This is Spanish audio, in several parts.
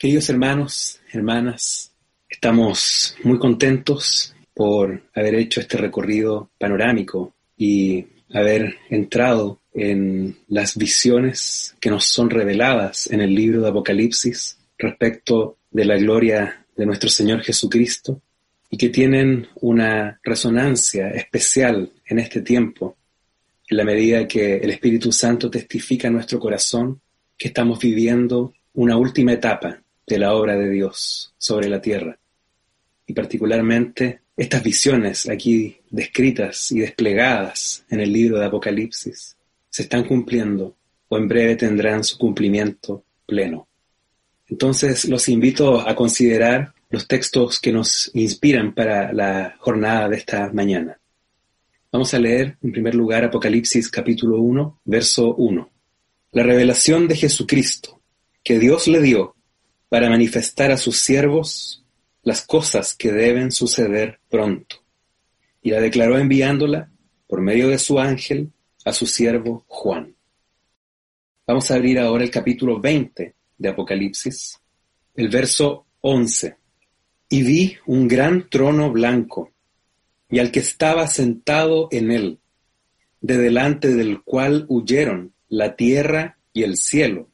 Queridos hermanos, hermanas, estamos muy contentos por haber hecho este recorrido panorámico y haber entrado en las visiones que nos son reveladas en el libro de Apocalipsis respecto de la gloria de nuestro Señor Jesucristo y que tienen una resonancia especial en este tiempo, en la medida que el Espíritu Santo testifica en nuestro corazón que estamos viviendo una última etapa de la obra de Dios sobre la tierra. Y particularmente estas visiones aquí descritas y desplegadas en el libro de Apocalipsis se están cumpliendo o en breve tendrán su cumplimiento pleno. Entonces los invito a considerar los textos que nos inspiran para la jornada de esta mañana. Vamos a leer en primer lugar Apocalipsis capítulo 1, verso 1. La revelación de Jesucristo que Dios le dio para manifestar a sus siervos las cosas que deben suceder pronto. Y la declaró enviándola por medio de su ángel a su siervo Juan. Vamos a abrir ahora el capítulo 20 de Apocalipsis, el verso 11. Y vi un gran trono blanco, y al que estaba sentado en él, de delante del cual huyeron la tierra y el cielo,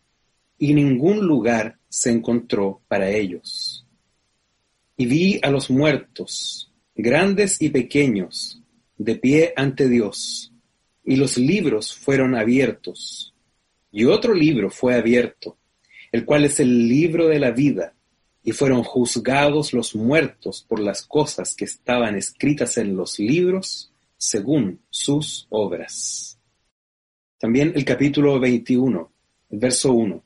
y ningún lugar se encontró para ellos. Y vi a los muertos, grandes y pequeños, de pie ante Dios, y los libros fueron abiertos. Y otro libro fue abierto, el cual es el libro de la vida, y fueron juzgados los muertos por las cosas que estaban escritas en los libros según sus obras. También el capítulo 21, el verso 1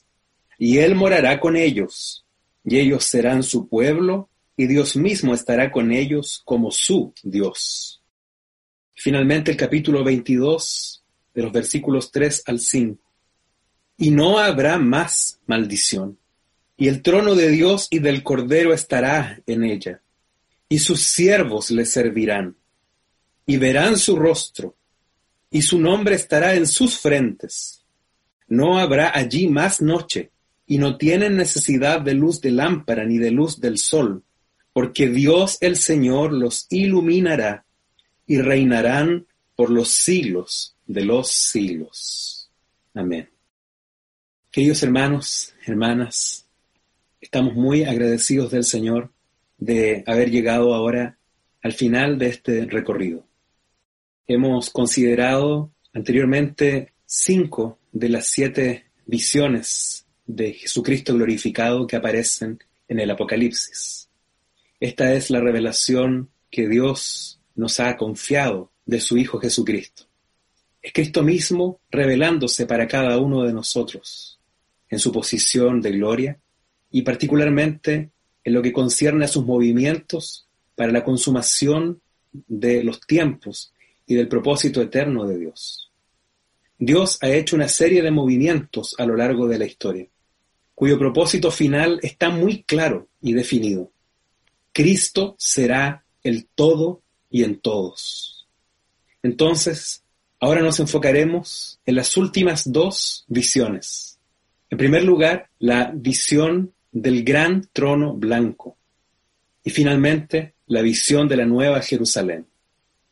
y él morará con ellos, y ellos serán su pueblo, y Dios mismo estará con ellos como su Dios. Finalmente el capítulo 22, de los versículos 3 al 5. Y no habrá más maldición, y el trono de Dios y del Cordero estará en ella, y sus siervos le servirán, y verán su rostro, y su nombre estará en sus frentes. No habrá allí más noche, y no tienen necesidad de luz de lámpara ni de luz del sol, porque Dios el Señor los iluminará y reinarán por los siglos de los siglos. Amén. Queridos hermanos, hermanas, estamos muy agradecidos del Señor de haber llegado ahora al final de este recorrido. Hemos considerado anteriormente cinco de las siete visiones de Jesucristo glorificado que aparecen en el Apocalipsis. Esta es la revelación que Dios nos ha confiado de su Hijo Jesucristo. Es Cristo mismo revelándose para cada uno de nosotros en su posición de gloria y particularmente en lo que concierne a sus movimientos para la consumación de los tiempos y del propósito eterno de Dios. Dios ha hecho una serie de movimientos a lo largo de la historia, cuyo propósito final está muy claro y definido. Cristo será el todo y en todos. Entonces, ahora nos enfocaremos en las últimas dos visiones. En primer lugar, la visión del gran trono blanco y finalmente la visión de la nueva Jerusalén.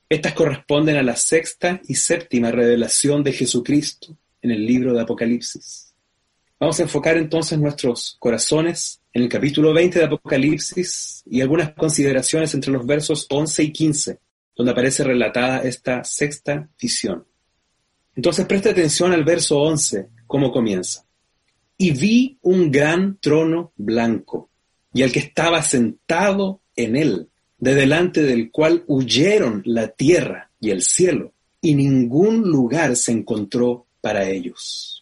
Estas corresponden a la sexta y séptima revelación de Jesucristo en el libro de Apocalipsis. Vamos a enfocar entonces nuestros corazones en el capítulo 20 de Apocalipsis y algunas consideraciones entre los versos 11 y 15, donde aparece relatada esta sexta visión. Entonces preste atención al verso 11, cómo comienza. Y vi un gran trono blanco, y al que estaba sentado en él, de delante del cual huyeron la tierra y el cielo, y ningún lugar se encontró para ellos.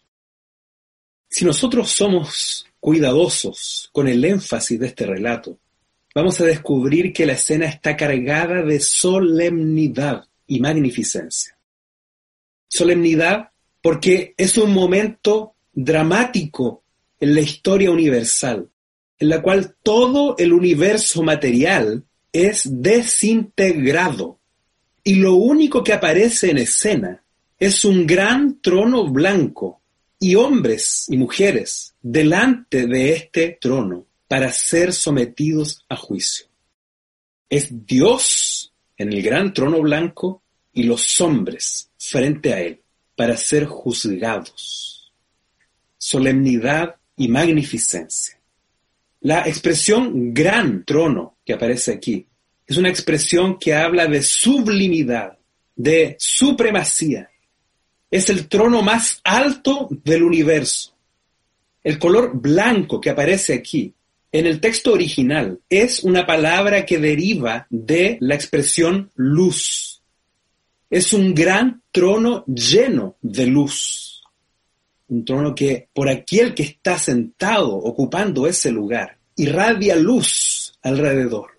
Si nosotros somos cuidadosos con el énfasis de este relato, vamos a descubrir que la escena está cargada de solemnidad y magnificencia. Solemnidad porque es un momento dramático en la historia universal, en la cual todo el universo material es desintegrado y lo único que aparece en escena es un gran trono blanco y hombres y mujeres delante de este trono para ser sometidos a juicio. Es Dios en el gran trono blanco y los hombres frente a él para ser juzgados. Solemnidad y magnificencia. La expresión gran trono que aparece aquí es una expresión que habla de sublimidad, de supremacía. Es el trono más alto del universo. El color blanco que aparece aquí en el texto original es una palabra que deriva de la expresión luz. Es un gran trono lleno de luz. Un trono que por aquel que está sentado ocupando ese lugar irradia luz alrededor.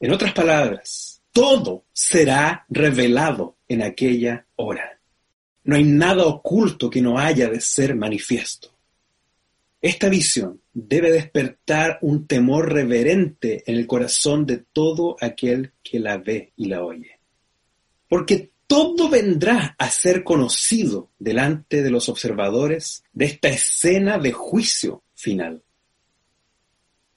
En otras palabras, todo será revelado en aquella hora. No hay nada oculto que no haya de ser manifiesto. Esta visión debe despertar un temor reverente en el corazón de todo aquel que la ve y la oye. Porque todo vendrá a ser conocido delante de los observadores de esta escena de juicio final.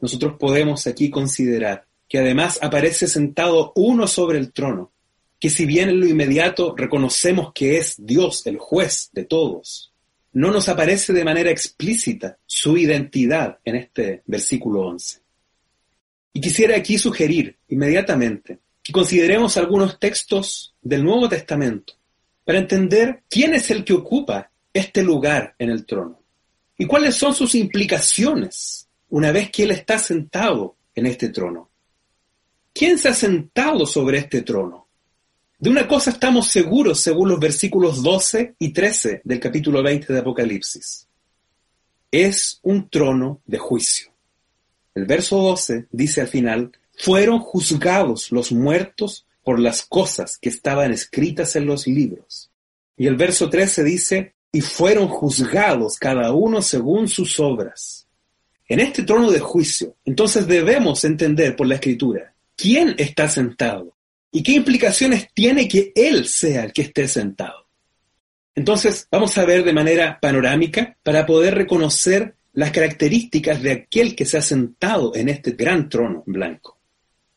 Nosotros podemos aquí considerar que además aparece sentado uno sobre el trono, que si bien en lo inmediato reconocemos que es Dios el juez de todos, no nos aparece de manera explícita su identidad en este versículo 11. Y quisiera aquí sugerir inmediatamente que consideremos algunos textos del Nuevo Testamento para entender quién es el que ocupa este lugar en el trono y cuáles son sus implicaciones una vez que Él está sentado en este trono. ¿Quién se ha sentado sobre este trono? De una cosa estamos seguros según los versículos 12 y 13 del capítulo 20 de Apocalipsis. Es un trono de juicio. El verso 12 dice al final, fueron juzgados los muertos por las cosas que estaban escritas en los libros. Y el verso 13 dice, y fueron juzgados cada uno según sus obras. En este trono de juicio, entonces debemos entender por la escritura quién está sentado ¿Y qué implicaciones tiene que Él sea el que esté sentado? Entonces, vamos a ver de manera panorámica para poder reconocer las características de aquel que se ha sentado en este gran trono blanco.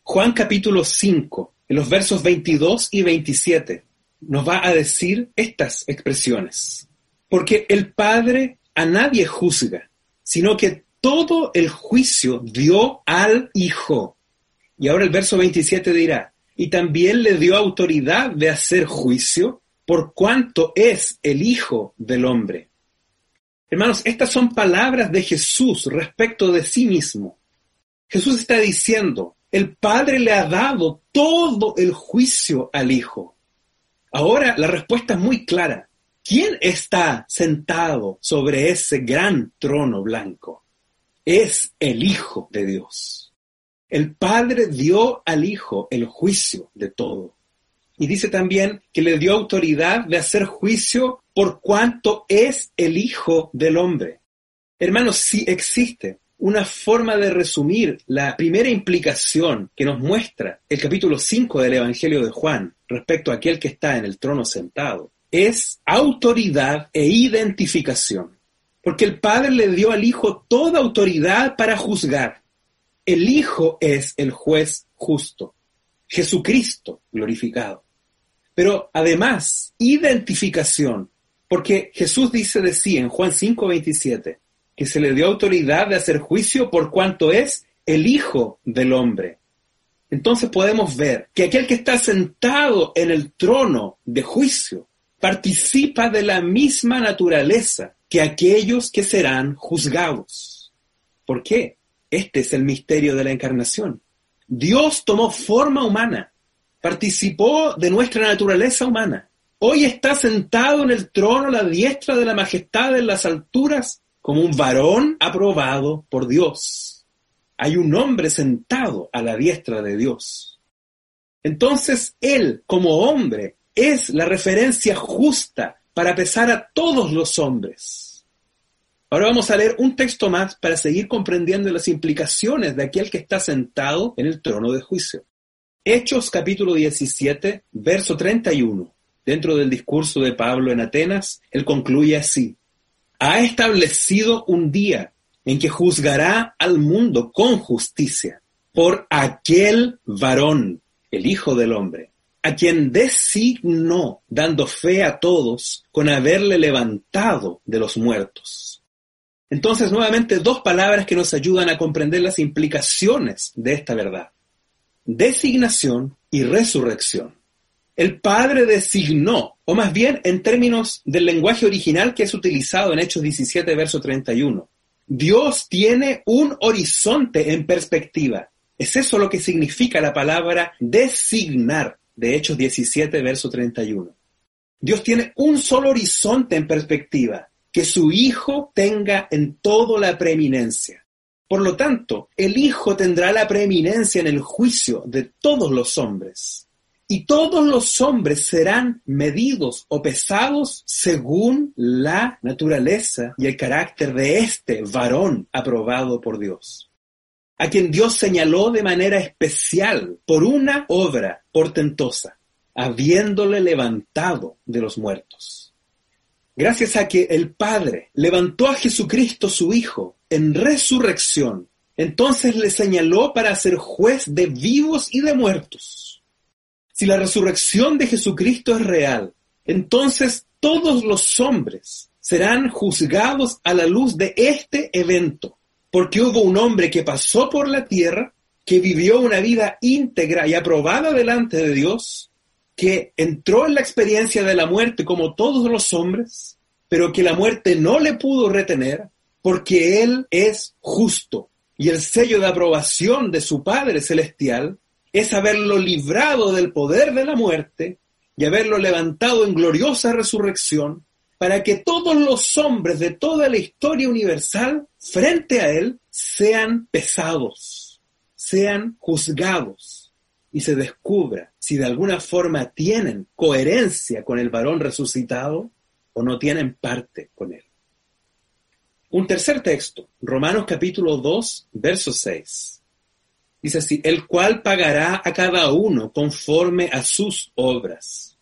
Juan capítulo 5, en los versos 22 y 27, nos va a decir estas expresiones. Porque el Padre a nadie juzga, sino que todo el juicio dio al Hijo. Y ahora el verso 27 dirá, y también le dio autoridad de hacer juicio por cuanto es el Hijo del Hombre. Hermanos, estas son palabras de Jesús respecto de sí mismo. Jesús está diciendo, el Padre le ha dado todo el juicio al Hijo. Ahora la respuesta es muy clara. ¿Quién está sentado sobre ese gran trono blanco? Es el Hijo de Dios. El Padre dio al Hijo el juicio de todo. Y dice también que le dio autoridad de hacer juicio por cuanto es el Hijo del Hombre. Hermanos, si existe una forma de resumir la primera implicación que nos muestra el capítulo 5 del Evangelio de Juan respecto a aquel que está en el trono sentado, es autoridad e identificación. Porque el Padre le dio al Hijo toda autoridad para juzgar. El Hijo es el juez justo, Jesucristo glorificado. Pero además, identificación, porque Jesús dice de sí en Juan 5:27 que se le dio autoridad de hacer juicio por cuanto es el Hijo del Hombre. Entonces podemos ver que aquel que está sentado en el trono de juicio participa de la misma naturaleza que aquellos que serán juzgados. ¿Por qué? Este es el misterio de la encarnación. Dios tomó forma humana, participó de nuestra naturaleza humana. Hoy está sentado en el trono a la diestra de la majestad en las alturas como un varón aprobado por Dios. Hay un hombre sentado a la diestra de Dios. Entonces Él, como hombre, es la referencia justa para pesar a todos los hombres. Ahora vamos a leer un texto más para seguir comprendiendo las implicaciones de aquel que está sentado en el trono de juicio. Hechos capítulo 17, verso 31. Dentro del discurso de Pablo en Atenas, él concluye así. Ha establecido un día en que juzgará al mundo con justicia por aquel varón, el Hijo del Hombre, a quien designó, dando fe a todos, con haberle levantado de los muertos. Entonces, nuevamente, dos palabras que nos ayudan a comprender las implicaciones de esta verdad. Designación y resurrección. El Padre designó, o más bien en términos del lenguaje original que es utilizado en Hechos 17, verso 31. Dios tiene un horizonte en perspectiva. Es eso lo que significa la palabra designar de Hechos 17, verso 31. Dios tiene un solo horizonte en perspectiva, que su Hijo tenga en todo la preeminencia. Por lo tanto, el Hijo tendrá la preeminencia en el juicio de todos los hombres. Y todos los hombres serán medidos o pesados según la naturaleza y el carácter de este varón aprobado por Dios a quien Dios señaló de manera especial por una obra portentosa, habiéndole levantado de los muertos. Gracias a que el Padre levantó a Jesucristo su Hijo en resurrección, entonces le señaló para ser juez de vivos y de muertos. Si la resurrección de Jesucristo es real, entonces todos los hombres serán juzgados a la luz de este evento porque hubo un hombre que pasó por la tierra, que vivió una vida íntegra y aprobada delante de Dios, que entró en la experiencia de la muerte como todos los hombres, pero que la muerte no le pudo retener porque Él es justo. Y el sello de aprobación de su Padre Celestial es haberlo librado del poder de la muerte y haberlo levantado en gloriosa resurrección para que todos los hombres de toda la historia universal frente a Él sean pesados, sean juzgados y se descubra si de alguna forma tienen coherencia con el varón resucitado o no tienen parte con Él. Un tercer texto, Romanos capítulo 2, verso 6. Dice así, el cual pagará a cada uno conforme a sus obras.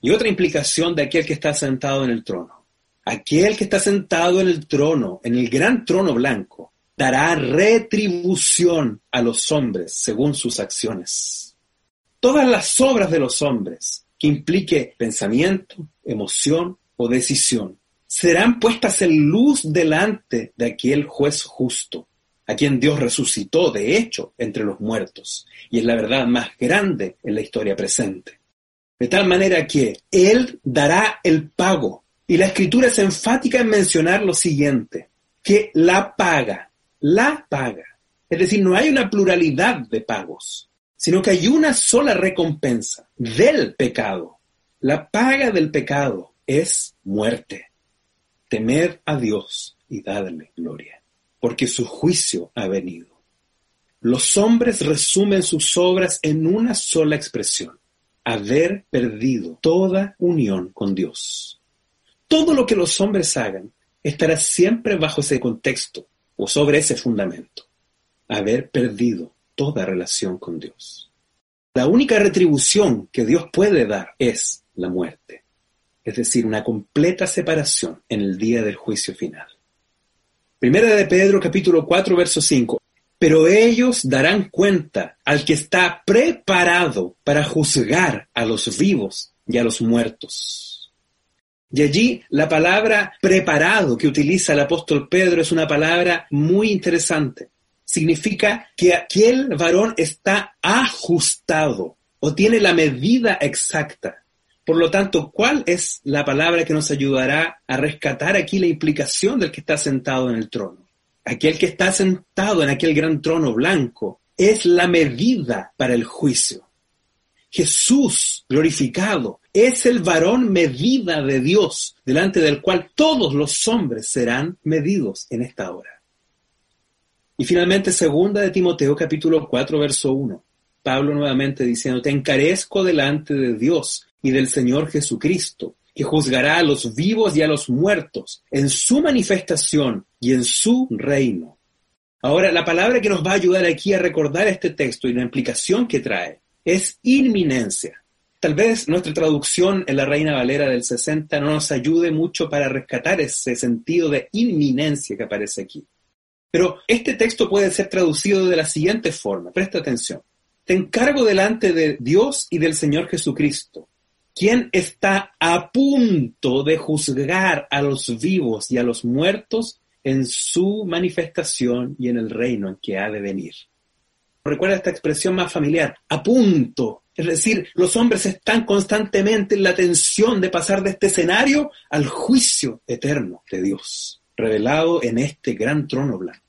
Y otra implicación de aquel que está sentado en el trono. Aquel que está sentado en el trono, en el gran trono blanco, dará retribución a los hombres según sus acciones. Todas las obras de los hombres que implique pensamiento, emoción o decisión serán puestas en luz delante de aquel juez justo, a quien Dios resucitó de hecho entre los muertos, y es la verdad más grande en la historia presente. De tal manera que Él dará el pago. Y la escritura es enfática en mencionar lo siguiente, que la paga, la paga. Es decir, no hay una pluralidad de pagos, sino que hay una sola recompensa del pecado. La paga del pecado es muerte. Temed a Dios y dadle gloria, porque su juicio ha venido. Los hombres resumen sus obras en una sola expresión haber perdido toda unión con Dios. Todo lo que los hombres hagan estará siempre bajo ese contexto o sobre ese fundamento. Haber perdido toda relación con Dios. La única retribución que Dios puede dar es la muerte, es decir, una completa separación en el día del juicio final. Primera de Pedro capítulo 4 verso 5 pero ellos darán cuenta al que está preparado para juzgar a los vivos y a los muertos. Y allí la palabra preparado que utiliza el apóstol Pedro es una palabra muy interesante. Significa que aquel varón está ajustado o tiene la medida exacta. Por lo tanto, ¿cuál es la palabra que nos ayudará a rescatar aquí la implicación del que está sentado en el trono? aquel que está sentado en aquel gran trono blanco, es la medida para el juicio. Jesús glorificado es el varón medida de Dios, delante del cual todos los hombres serán medidos en esta hora. Y finalmente, segunda de Timoteo capítulo 4, verso 1. Pablo nuevamente diciendo, te encarezco delante de Dios y del Señor Jesucristo, que juzgará a los vivos y a los muertos en su manifestación y en su reino. Ahora, la palabra que nos va a ayudar aquí a recordar este texto y la implicación que trae es inminencia. Tal vez nuestra traducción en la Reina Valera del 60 no nos ayude mucho para rescatar ese sentido de inminencia que aparece aquí. Pero este texto puede ser traducido de la siguiente forma. Presta atención. Te encargo delante de Dios y del Señor Jesucristo, quien está a punto de juzgar a los vivos y a los muertos en su manifestación y en el reino en que ha de venir. Recuerda esta expresión más familiar, a punto. Es decir, los hombres están constantemente en la tensión de pasar de este escenario al juicio eterno de Dios, revelado en este gran trono blanco.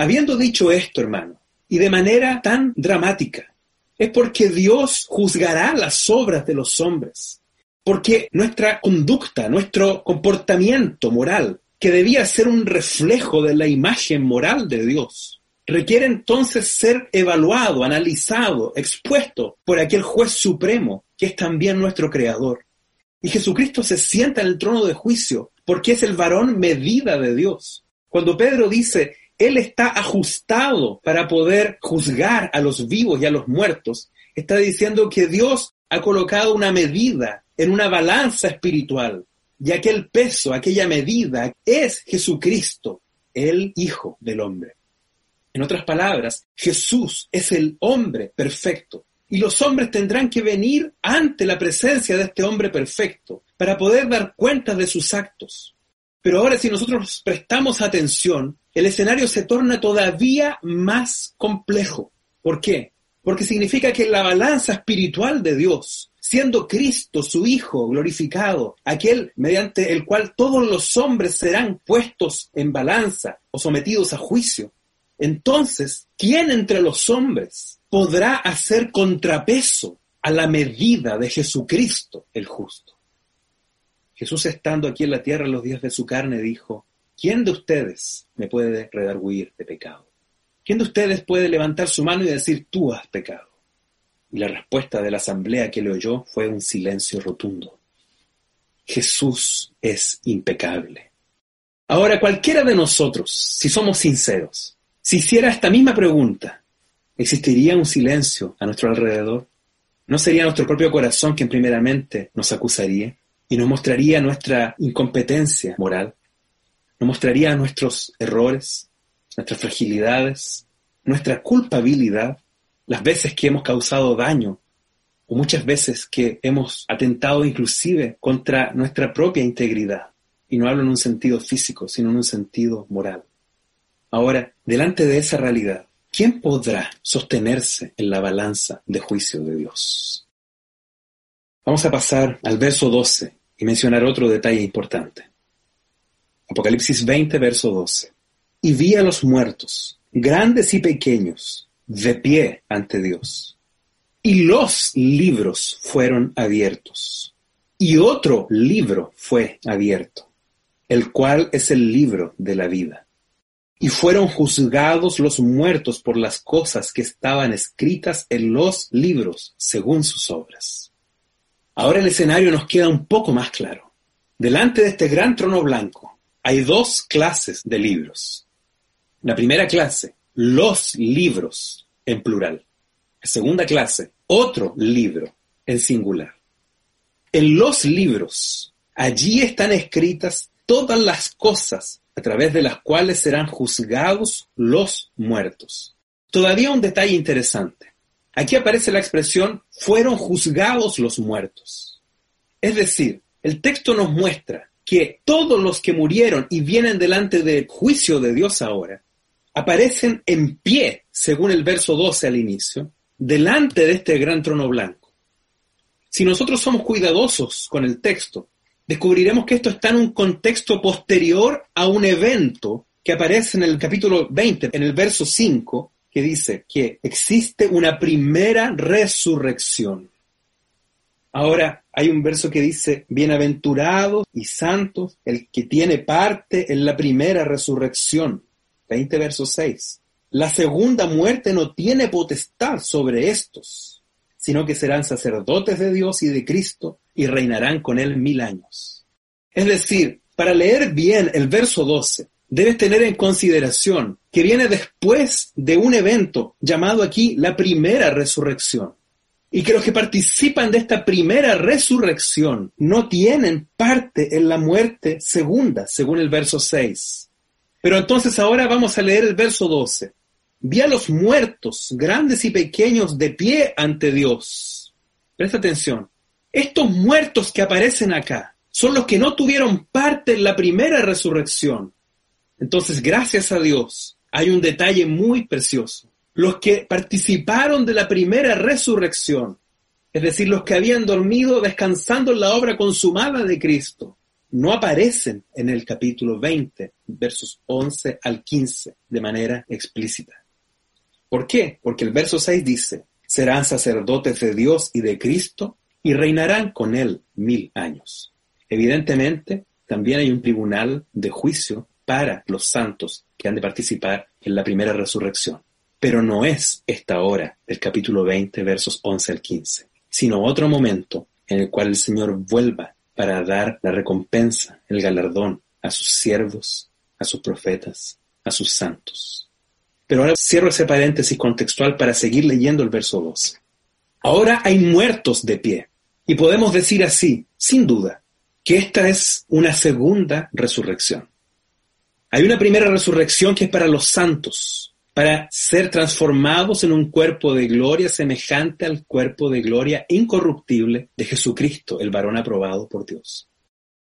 Habiendo dicho esto, hermano, y de manera tan dramática, es porque Dios juzgará las obras de los hombres, porque nuestra conducta, nuestro comportamiento moral que debía ser un reflejo de la imagen moral de Dios. Requiere entonces ser evaluado, analizado, expuesto por aquel juez supremo que es también nuestro creador. Y Jesucristo se sienta en el trono de juicio porque es el varón medida de Dios. Cuando Pedro dice, Él está ajustado para poder juzgar a los vivos y a los muertos, está diciendo que Dios ha colocado una medida en una balanza espiritual y aquel peso, aquella medida, es Jesucristo, el Hijo del Hombre. En otras palabras, Jesús es el hombre perfecto. Y los hombres tendrán que venir ante la presencia de este hombre perfecto para poder dar cuenta de sus actos. Pero ahora si nosotros prestamos atención, el escenario se torna todavía más complejo. ¿Por qué? Porque significa que la balanza espiritual de Dios siendo Cristo su Hijo glorificado, aquel mediante el cual todos los hombres serán puestos en balanza o sometidos a juicio. Entonces, ¿quién entre los hombres podrá hacer contrapeso a la medida de Jesucristo el justo? Jesús estando aquí en la tierra los días de su carne dijo, ¿quién de ustedes me puede redarguir de pecado? ¿Quién de ustedes puede levantar su mano y decir, tú has pecado? Y la respuesta de la asamblea que le oyó fue un silencio rotundo. Jesús es impecable. Ahora, cualquiera de nosotros, si somos sinceros, si hiciera esta misma pregunta, ¿existiría un silencio a nuestro alrededor? ¿No sería nuestro propio corazón quien primeramente nos acusaría y nos mostraría nuestra incompetencia moral? ¿Nos mostraría nuestros errores, nuestras fragilidades, nuestra culpabilidad? las veces que hemos causado daño o muchas veces que hemos atentado inclusive contra nuestra propia integridad. Y no hablo en un sentido físico, sino en un sentido moral. Ahora, delante de esa realidad, ¿quién podrá sostenerse en la balanza de juicio de Dios? Vamos a pasar al verso 12 y mencionar otro detalle importante. Apocalipsis 20, verso 12. Y vi a los muertos, grandes y pequeños, de pie ante Dios. Y los libros fueron abiertos. Y otro libro fue abierto, el cual es el libro de la vida. Y fueron juzgados los muertos por las cosas que estaban escritas en los libros según sus obras. Ahora el escenario nos queda un poco más claro. Delante de este gran trono blanco hay dos clases de libros. La primera clase, los libros en plural. segunda clase, otro libro en singular. En los libros, allí están escritas todas las cosas a través de las cuales serán juzgados los muertos. Todavía un detalle interesante. Aquí aparece la expresión fueron juzgados los muertos. Es decir, el texto nos muestra que todos los que murieron y vienen delante del juicio de Dios ahora aparecen en pie, según el verso 12 al inicio, delante de este gran trono blanco. Si nosotros somos cuidadosos con el texto, descubriremos que esto está en un contexto posterior a un evento que aparece en el capítulo 20, en el verso 5, que dice que existe una primera resurrección. Ahora hay un verso que dice, bienaventurados y santos el que tiene parte en la primera resurrección. 20 verso 6. La segunda muerte no tiene potestad sobre estos, sino que serán sacerdotes de Dios y de Cristo y reinarán con él mil años. Es decir, para leer bien el verso 12, debes tener en consideración que viene después de un evento llamado aquí la primera resurrección y que los que participan de esta primera resurrección no tienen parte en la muerte segunda, según el verso 6. Pero entonces ahora vamos a leer el verso 12. Vi a los muertos, grandes y pequeños, de pie ante Dios. Presta atención. Estos muertos que aparecen acá son los que no tuvieron parte en la primera resurrección. Entonces, gracias a Dios, hay un detalle muy precioso los que participaron de la primera resurrección, es decir, los que habían dormido descansando en la obra consumada de Cristo, no aparecen en el capítulo 20, versos 11 al 15, de manera explícita. ¿Por qué? Porque el verso 6 dice, serán sacerdotes de Dios y de Cristo y reinarán con él mil años. Evidentemente, también hay un tribunal de juicio para los santos que han de participar en la primera resurrección. Pero no es esta hora del capítulo 20, versos 11 al 15, sino otro momento en el cual el Señor vuelva para dar la recompensa, el galardón a sus siervos, a sus profetas, a sus santos. Pero ahora cierro ese paréntesis contextual para seguir leyendo el verso 12. Ahora hay muertos de pie. Y podemos decir así, sin duda, que esta es una segunda resurrección. Hay una primera resurrección que es para los santos, para ser transformados en un cuerpo de gloria semejante al cuerpo de gloria incorruptible de Jesucristo, el varón aprobado por Dios.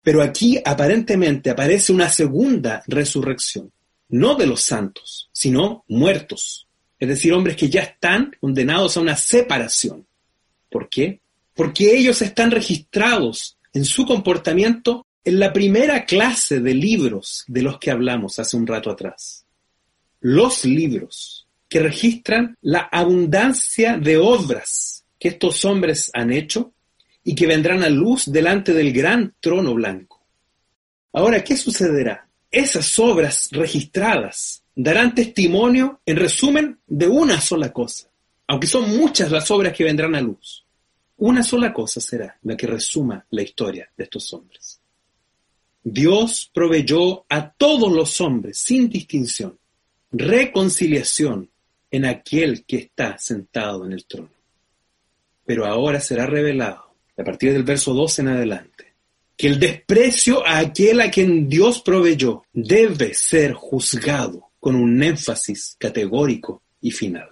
Pero aquí aparentemente aparece una segunda resurrección, no de los santos, sino muertos, es decir, hombres que ya están condenados a una separación. ¿Por qué? Porque ellos están registrados en su comportamiento en la primera clase de libros de los que hablamos hace un rato atrás los libros que registran la abundancia de obras que estos hombres han hecho y que vendrán a luz delante del gran trono blanco. Ahora, ¿qué sucederá? Esas obras registradas darán testimonio, en resumen, de una sola cosa, aunque son muchas las obras que vendrán a luz. Una sola cosa será la que resuma la historia de estos hombres. Dios proveyó a todos los hombres, sin distinción, reconciliación en aquel que está sentado en el trono. Pero ahora será revelado, a partir del verso 12 en adelante, que el desprecio a aquel a quien Dios proveyó debe ser juzgado con un énfasis categórico y final.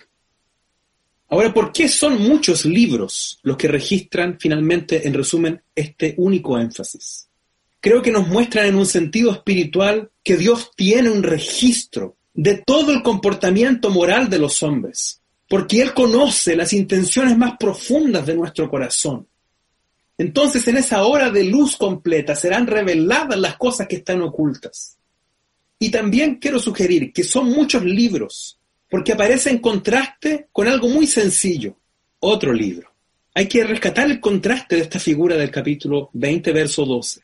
Ahora, ¿por qué son muchos libros los que registran finalmente, en resumen, este único énfasis? Creo que nos muestran en un sentido espiritual que Dios tiene un registro de todo el comportamiento moral de los hombres, porque Él conoce las intenciones más profundas de nuestro corazón. Entonces en esa hora de luz completa serán reveladas las cosas que están ocultas. Y también quiero sugerir que son muchos libros, porque aparece en contraste con algo muy sencillo, otro libro. Hay que rescatar el contraste de esta figura del capítulo 20, verso 12.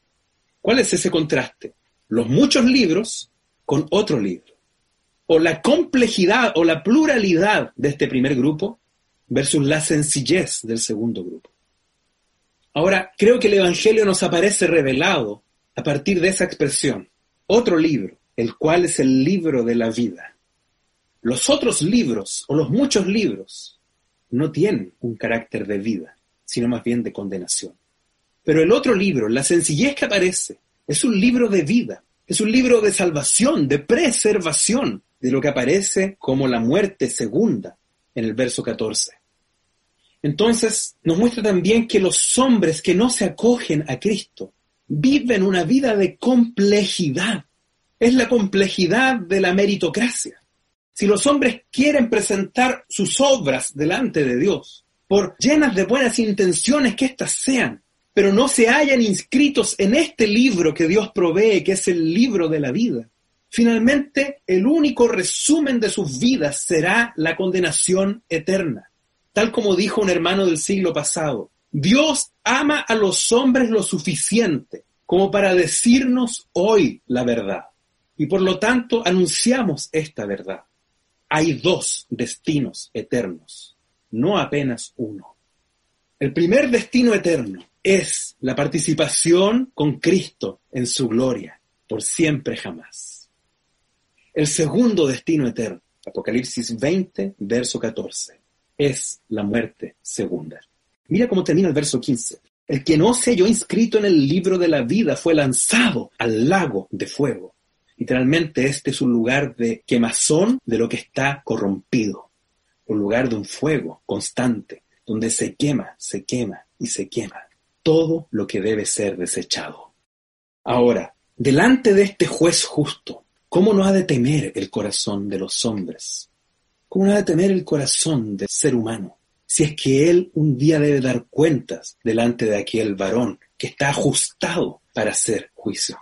¿Cuál es ese contraste? Los muchos libros con otro libro o la complejidad o la pluralidad de este primer grupo versus la sencillez del segundo grupo. Ahora, creo que el Evangelio nos aparece revelado a partir de esa expresión. Otro libro, el cual es el libro de la vida. Los otros libros, o los muchos libros, no tienen un carácter de vida, sino más bien de condenación. Pero el otro libro, la sencillez que aparece, es un libro de vida, es un libro de salvación, de preservación, de lo que aparece como la muerte segunda en el verso 14. Entonces nos muestra también que los hombres que no se acogen a Cristo viven una vida de complejidad. Es la complejidad de la meritocracia. Si los hombres quieren presentar sus obras delante de Dios, por llenas de buenas intenciones que éstas sean, pero no se hayan inscritos en este libro que Dios provee, que es el libro de la vida, Finalmente, el único resumen de sus vidas será la condenación eterna. Tal como dijo un hermano del siglo pasado, Dios ama a los hombres lo suficiente como para decirnos hoy la verdad. Y por lo tanto anunciamos esta verdad. Hay dos destinos eternos, no apenas uno. El primer destino eterno es la participación con Cristo en su gloria, por siempre jamás. El segundo destino eterno, Apocalipsis 20, verso 14, es la muerte segunda. Mira cómo termina el verso 15. El que no se halló inscrito en el libro de la vida fue lanzado al lago de fuego. Literalmente este es un lugar de quemazón de lo que está corrompido. Un lugar de un fuego constante, donde se quema, se quema y se quema todo lo que debe ser desechado. Ahora, delante de este juez justo, ¿cómo no ha de temer el corazón de los hombres? ¿Cómo no ha de temer el corazón del ser humano? si es que él un día debe dar cuentas delante de aquel varón que está ajustado para hacer juicio.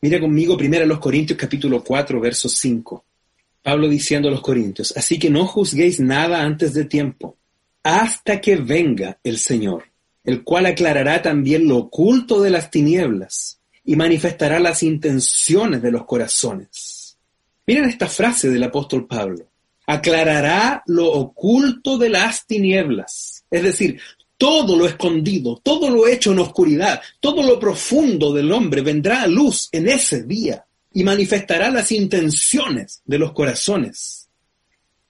Mira conmigo primero los Corintios capítulo 4, verso 5. Pablo diciendo a los Corintios, así que no juzguéis nada antes de tiempo, hasta que venga el Señor, el cual aclarará también lo oculto de las tinieblas y manifestará las intenciones de los corazones. Miren esta frase del apóstol Pablo aclarará lo oculto de las tinieblas. Es decir, todo lo escondido, todo lo hecho en oscuridad, todo lo profundo del hombre vendrá a luz en ese día y manifestará las intenciones de los corazones.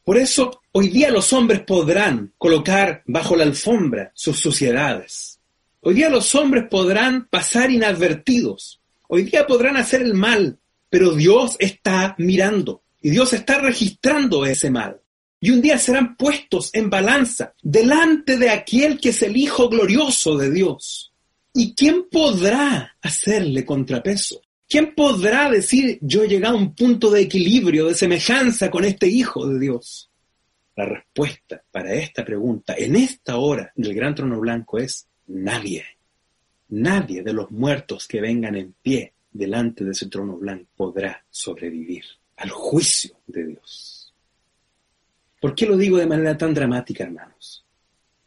Por eso, hoy día los hombres podrán colocar bajo la alfombra sus suciedades. Hoy día los hombres podrán pasar inadvertidos. Hoy día podrán hacer el mal, pero Dios está mirando. Y Dios está registrando ese mal. Y un día serán puestos en balanza delante de aquel que es el Hijo glorioso de Dios. ¿Y quién podrá hacerle contrapeso? ¿Quién podrá decir yo he llegado a un punto de equilibrio, de semejanza con este Hijo de Dios? La respuesta para esta pregunta en esta hora del gran trono blanco es nadie. Nadie de los muertos que vengan en pie delante de ese trono blanco podrá sobrevivir al juicio de Dios. ¿Por qué lo digo de manera tan dramática, hermanos?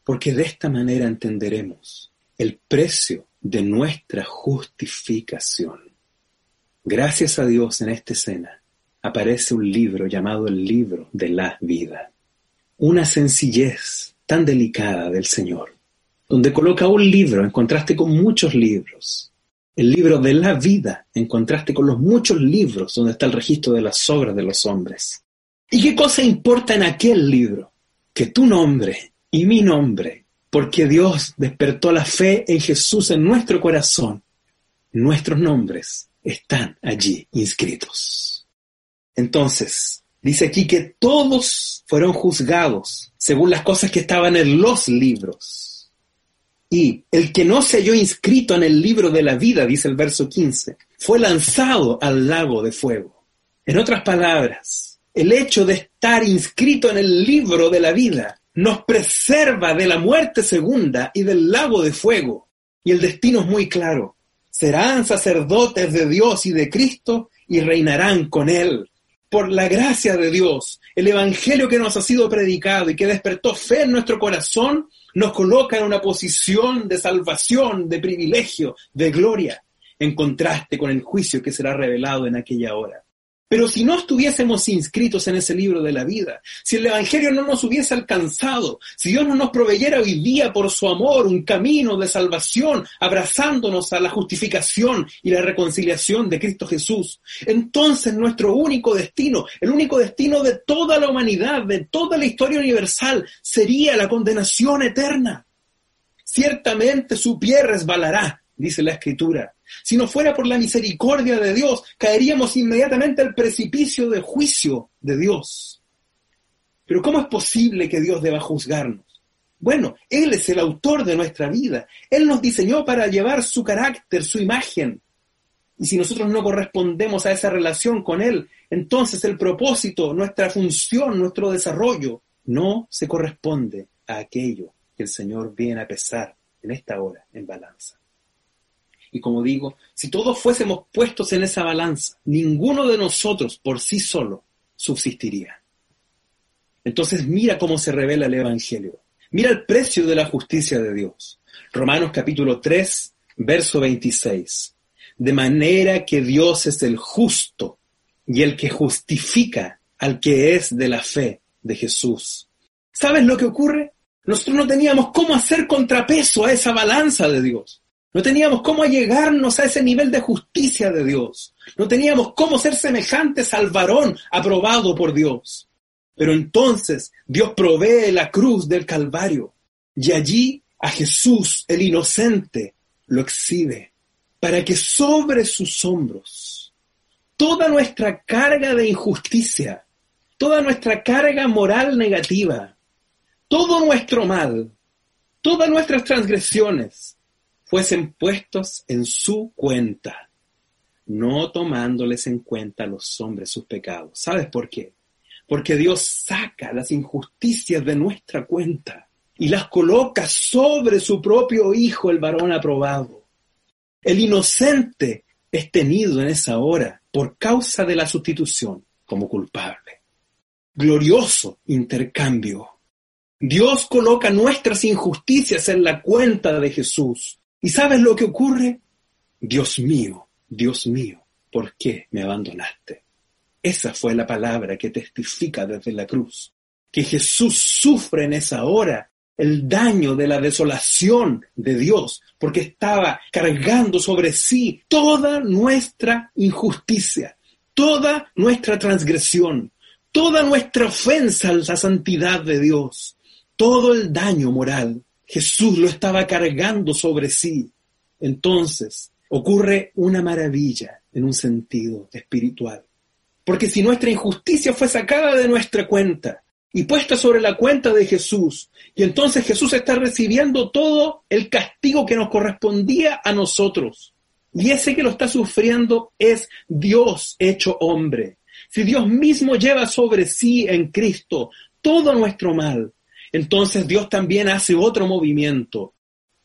Porque de esta manera entenderemos el precio de nuestra justificación. Gracias a Dios en esta escena aparece un libro llamado el libro de la vida. Una sencillez tan delicada del Señor, donde coloca un libro en contraste con muchos libros, el libro de la vida en contraste con los muchos libros donde está el registro de las obras de los hombres. ¿Y qué cosa importa en aquel libro? Que tu nombre y mi nombre, porque Dios despertó la fe en Jesús en nuestro corazón, nuestros nombres están allí inscritos. Entonces, dice aquí que todos fueron juzgados según las cosas que estaban en los libros y el que no se halló inscrito en el libro de la vida, dice el verso 15, fue lanzado al lago de fuego. En otras palabras, el hecho de estar inscrito en el libro de la vida nos preserva de la muerte segunda y del lago de fuego. Y el destino es muy claro. Serán sacerdotes de Dios y de Cristo y reinarán con Él. Por la gracia de Dios, el Evangelio que nos ha sido predicado y que despertó fe en nuestro corazón, nos coloca en una posición de salvación, de privilegio, de gloria, en contraste con el juicio que será revelado en aquella hora. Pero si no estuviésemos inscritos en ese libro de la vida, si el Evangelio no nos hubiese alcanzado, si Dios no nos proveyera hoy día por su amor un camino de salvación, abrazándonos a la justificación y la reconciliación de Cristo Jesús, entonces nuestro único destino, el único destino de toda la humanidad, de toda la historia universal, sería la condenación eterna. Ciertamente su pie resbalará, dice la Escritura, si no fuera por la misericordia de Dios, caeríamos inmediatamente al precipicio de juicio de Dios. Pero ¿cómo es posible que Dios deba juzgarnos? Bueno, Él es el autor de nuestra vida. Él nos diseñó para llevar su carácter, su imagen. Y si nosotros no correspondemos a esa relación con Él, entonces el propósito, nuestra función, nuestro desarrollo, no se corresponde a aquello que el Señor viene a pesar en esta hora en balanza. Y como digo, si todos fuésemos puestos en esa balanza, ninguno de nosotros por sí solo subsistiría. Entonces mira cómo se revela el Evangelio. Mira el precio de la justicia de Dios. Romanos capítulo 3, verso 26. De manera que Dios es el justo y el que justifica al que es de la fe de Jesús. ¿Sabes lo que ocurre? Nosotros no teníamos cómo hacer contrapeso a esa balanza de Dios. No teníamos cómo llegarnos a ese nivel de justicia de Dios. No teníamos cómo ser semejantes al varón aprobado por Dios. Pero entonces Dios provee la cruz del Calvario y allí a Jesús, el inocente, lo exhibe para que sobre sus hombros toda nuestra carga de injusticia, toda nuestra carga moral negativa, todo nuestro mal, todas nuestras transgresiones fuesen puestos en su cuenta, no tomándoles en cuenta los hombres sus pecados. ¿Sabes por qué? porque Dios saca las injusticias de nuestra cuenta y las coloca sobre su propio Hijo, el varón aprobado. El inocente es tenido en esa hora por causa de la sustitución como culpable. Glorioso intercambio. Dios coloca nuestras injusticias en la cuenta de Jesús. ¿Y sabes lo que ocurre? Dios mío, Dios mío, ¿por qué me abandonaste? Esa fue la palabra que testifica desde la cruz, que Jesús sufre en esa hora el daño de la desolación de Dios, porque estaba cargando sobre sí toda nuestra injusticia, toda nuestra transgresión, toda nuestra ofensa a la santidad de Dios, todo el daño moral. Jesús lo estaba cargando sobre sí. Entonces ocurre una maravilla en un sentido espiritual. Porque si nuestra injusticia fue sacada de nuestra cuenta y puesta sobre la cuenta de Jesús, y entonces Jesús está recibiendo todo el castigo que nos correspondía a nosotros. Y ese que lo está sufriendo es Dios hecho hombre. Si Dios mismo lleva sobre sí en Cristo todo nuestro mal, entonces Dios también hace otro movimiento.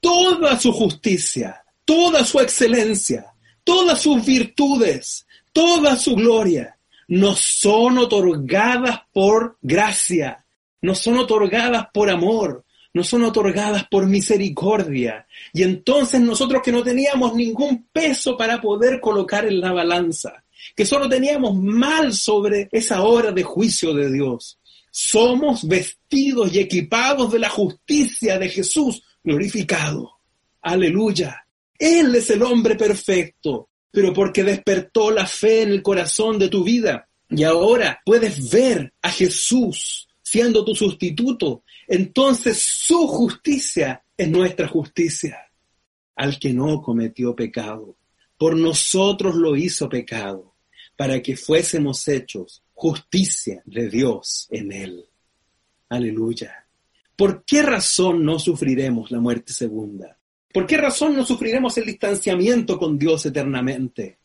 Toda su justicia, toda su excelencia, todas sus virtudes, toda su gloria nos son otorgadas por gracia, nos son otorgadas por amor, nos son otorgadas por misericordia. Y entonces nosotros que no teníamos ningún peso para poder colocar en la balanza, que solo teníamos mal sobre esa hora de juicio de Dios, somos vestidos y equipados de la justicia de Jesús glorificado. Aleluya. Él es el hombre perfecto, pero porque despertó la fe en el corazón de tu vida. Y ahora puedes ver a Jesús siendo tu sustituto. Entonces su justicia es nuestra justicia. Al que no cometió pecado, por nosotros lo hizo pecado, para que fuésemos hechos justicia de Dios en él. Aleluya. ¿Por qué razón no sufriremos la muerte segunda? ¿Por qué razón no sufriremos el distanciamiento con Dios eternamente?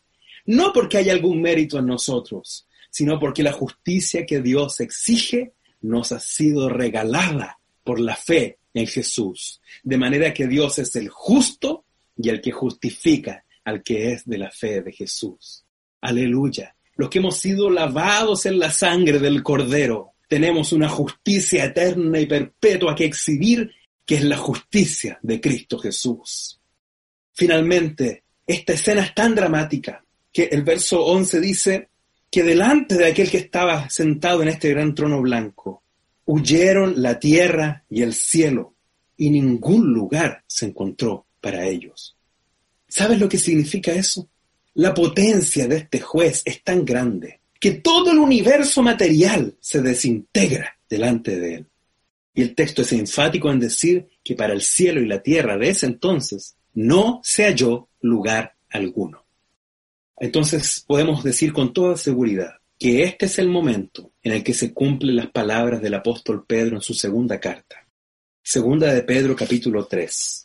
No porque haya algún mérito en nosotros, sino porque la justicia que Dios exige nos ha sido regalada por la fe en Jesús. De manera que Dios es el justo y el que justifica al que es de la fe de Jesús. Aleluya. Los que hemos sido lavados en la sangre del Cordero, tenemos una justicia eterna y perpetua que exhibir que es la justicia de Cristo Jesús. Finalmente, esta escena es tan dramática que el verso 11 dice que delante de aquel que estaba sentado en este gran trono blanco, huyeron la tierra y el cielo, y ningún lugar se encontró para ellos. ¿Sabes lo que significa eso? La potencia de este juez es tan grande que todo el universo material se desintegra delante de él. Y el texto es enfático en decir que para el cielo y la tierra de ese entonces no se halló lugar alguno. Entonces podemos decir con toda seguridad que este es el momento en el que se cumplen las palabras del apóstol Pedro en su segunda carta. Segunda de Pedro capítulo 3.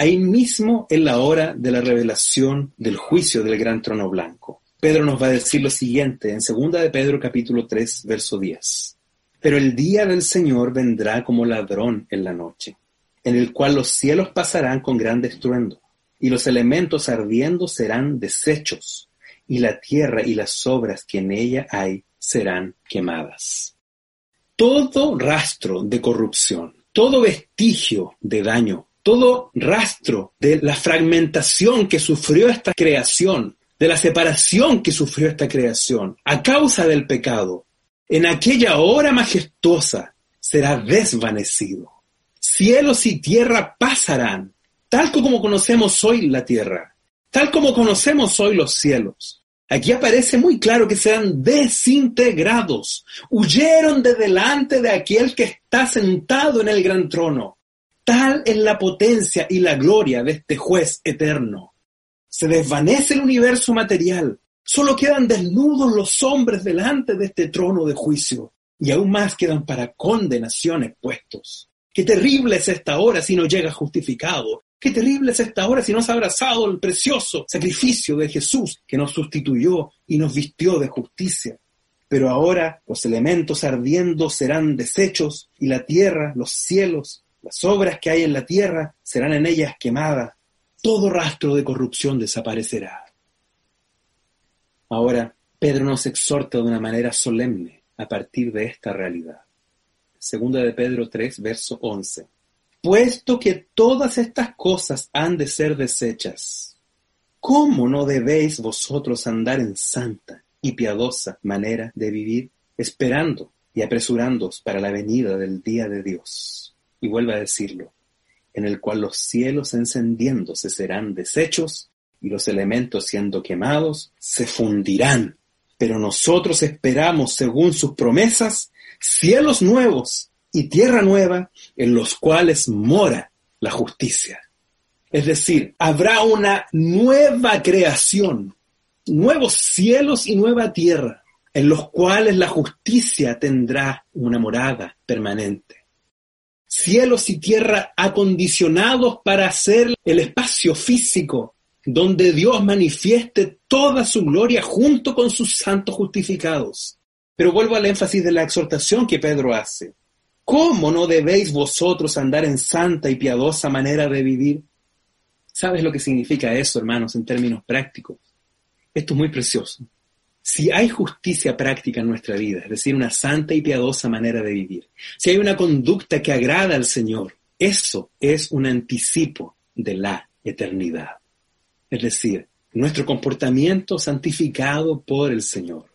Ahí mismo en la hora de la revelación del juicio del gran trono blanco. Pedro nos va a decir lo siguiente en segunda de Pedro capítulo 3 verso 10. Pero el día del Señor vendrá como ladrón en la noche, en el cual los cielos pasarán con gran estruendo, y los elementos ardiendo serán deshechos, y la tierra y las obras que en ella hay serán quemadas. Todo rastro de corrupción, todo vestigio de daño, todo rastro de la fragmentación que sufrió esta creación, de la separación que sufrió esta creación a causa del pecado, en aquella hora majestuosa será desvanecido. Cielos y tierra pasarán, tal como conocemos hoy la tierra, tal como conocemos hoy los cielos. Aquí aparece muy claro que serán desintegrados, huyeron de delante de aquel que está sentado en el gran trono. Tal es la potencia y la gloria de este juez eterno. Se desvanece el universo material, solo quedan desnudos los hombres delante de este trono de juicio, y aún más quedan para condenación expuestos. Qué terrible es esta hora si no llega justificado. Qué terrible es esta hora si no se ha abrazado el precioso sacrificio de Jesús que nos sustituyó y nos vistió de justicia. Pero ahora los elementos ardiendo serán deshechos y la tierra, los cielos, las obras que hay en la tierra serán en ellas quemadas. Todo rastro de corrupción desaparecerá. Ahora, Pedro nos exhorta de una manera solemne a partir de esta realidad. Segunda de Pedro 3, verso 11. Puesto que todas estas cosas han de ser desechas, ¿cómo no debéis vosotros andar en santa y piadosa manera de vivir, esperando y apresurándoos para la venida del día de Dios? Y vuelve a decirlo, en el cual los cielos encendiéndose serán deshechos y los elementos siendo quemados se fundirán. Pero nosotros esperamos, según sus promesas, cielos nuevos y tierra nueva en los cuales mora la justicia. Es decir, habrá una nueva creación, nuevos cielos y nueva tierra, en los cuales la justicia tendrá una morada permanente. Cielos y tierra acondicionados para hacer el espacio físico donde Dios manifieste toda su gloria junto con sus santos justificados. Pero vuelvo al énfasis de la exhortación que Pedro hace. ¿Cómo no debéis vosotros andar en santa y piadosa manera de vivir? ¿Sabes lo que significa eso, hermanos, en términos prácticos? Esto es muy precioso. Si hay justicia práctica en nuestra vida, es decir, una santa y piadosa manera de vivir, si hay una conducta que agrada al Señor, eso es un anticipo de la eternidad. Es decir, nuestro comportamiento santificado por el Señor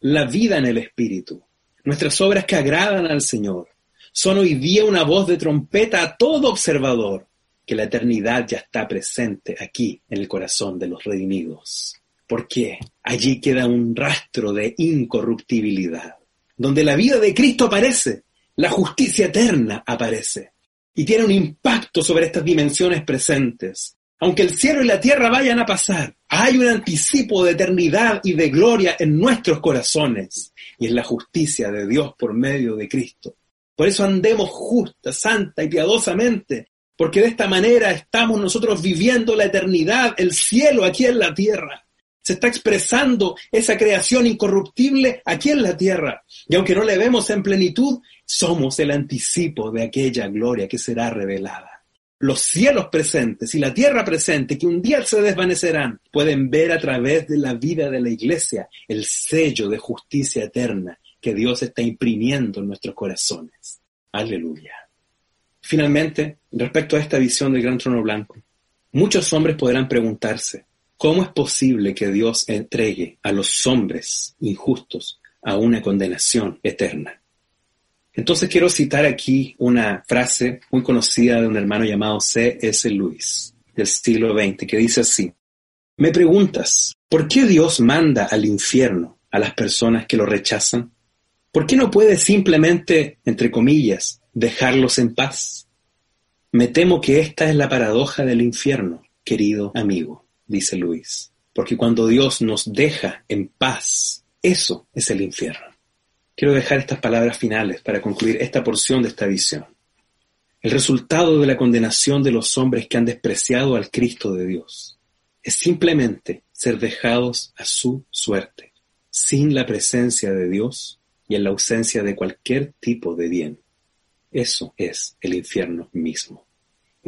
la vida en el Espíritu, nuestras obras que agradan al Señor, son hoy día una voz de trompeta a todo observador, que la eternidad ya está presente aquí en el corazón de los redimidos. Porque allí queda un rastro de incorruptibilidad, donde la vida de Cristo aparece, la justicia eterna aparece, y tiene un impacto sobre estas dimensiones presentes, aunque el cielo y la tierra vayan a pasar, hay un anticipo de eternidad y de gloria en nuestros corazones y en la justicia de Dios por medio de Cristo. Por eso andemos justa, santa y piadosamente, porque de esta manera estamos nosotros viviendo la eternidad, el cielo aquí en la tierra. Se está expresando esa creación incorruptible aquí en la tierra. Y aunque no le vemos en plenitud, somos el anticipo de aquella gloria que será revelada los cielos presentes y la tierra presente, que un día se desvanecerán, pueden ver a través de la vida de la iglesia el sello de justicia eterna que Dios está imprimiendo en nuestros corazones. Aleluya. Finalmente, respecto a esta visión del gran trono blanco, muchos hombres podrán preguntarse, ¿cómo es posible que Dios entregue a los hombres injustos a una condenación eterna? Entonces quiero citar aquí una frase muy conocida de un hermano llamado C.S. Lewis del siglo XX que dice así, me preguntas, ¿por qué Dios manda al infierno a las personas que lo rechazan? ¿Por qué no puede simplemente, entre comillas, dejarlos en paz? Me temo que esta es la paradoja del infierno, querido amigo, dice Luis, porque cuando Dios nos deja en paz, eso es el infierno. Quiero dejar estas palabras finales para concluir esta porción de esta visión. El resultado de la condenación de los hombres que han despreciado al Cristo de Dios es simplemente ser dejados a su suerte, sin la presencia de Dios y en la ausencia de cualquier tipo de bien. Eso es el infierno mismo.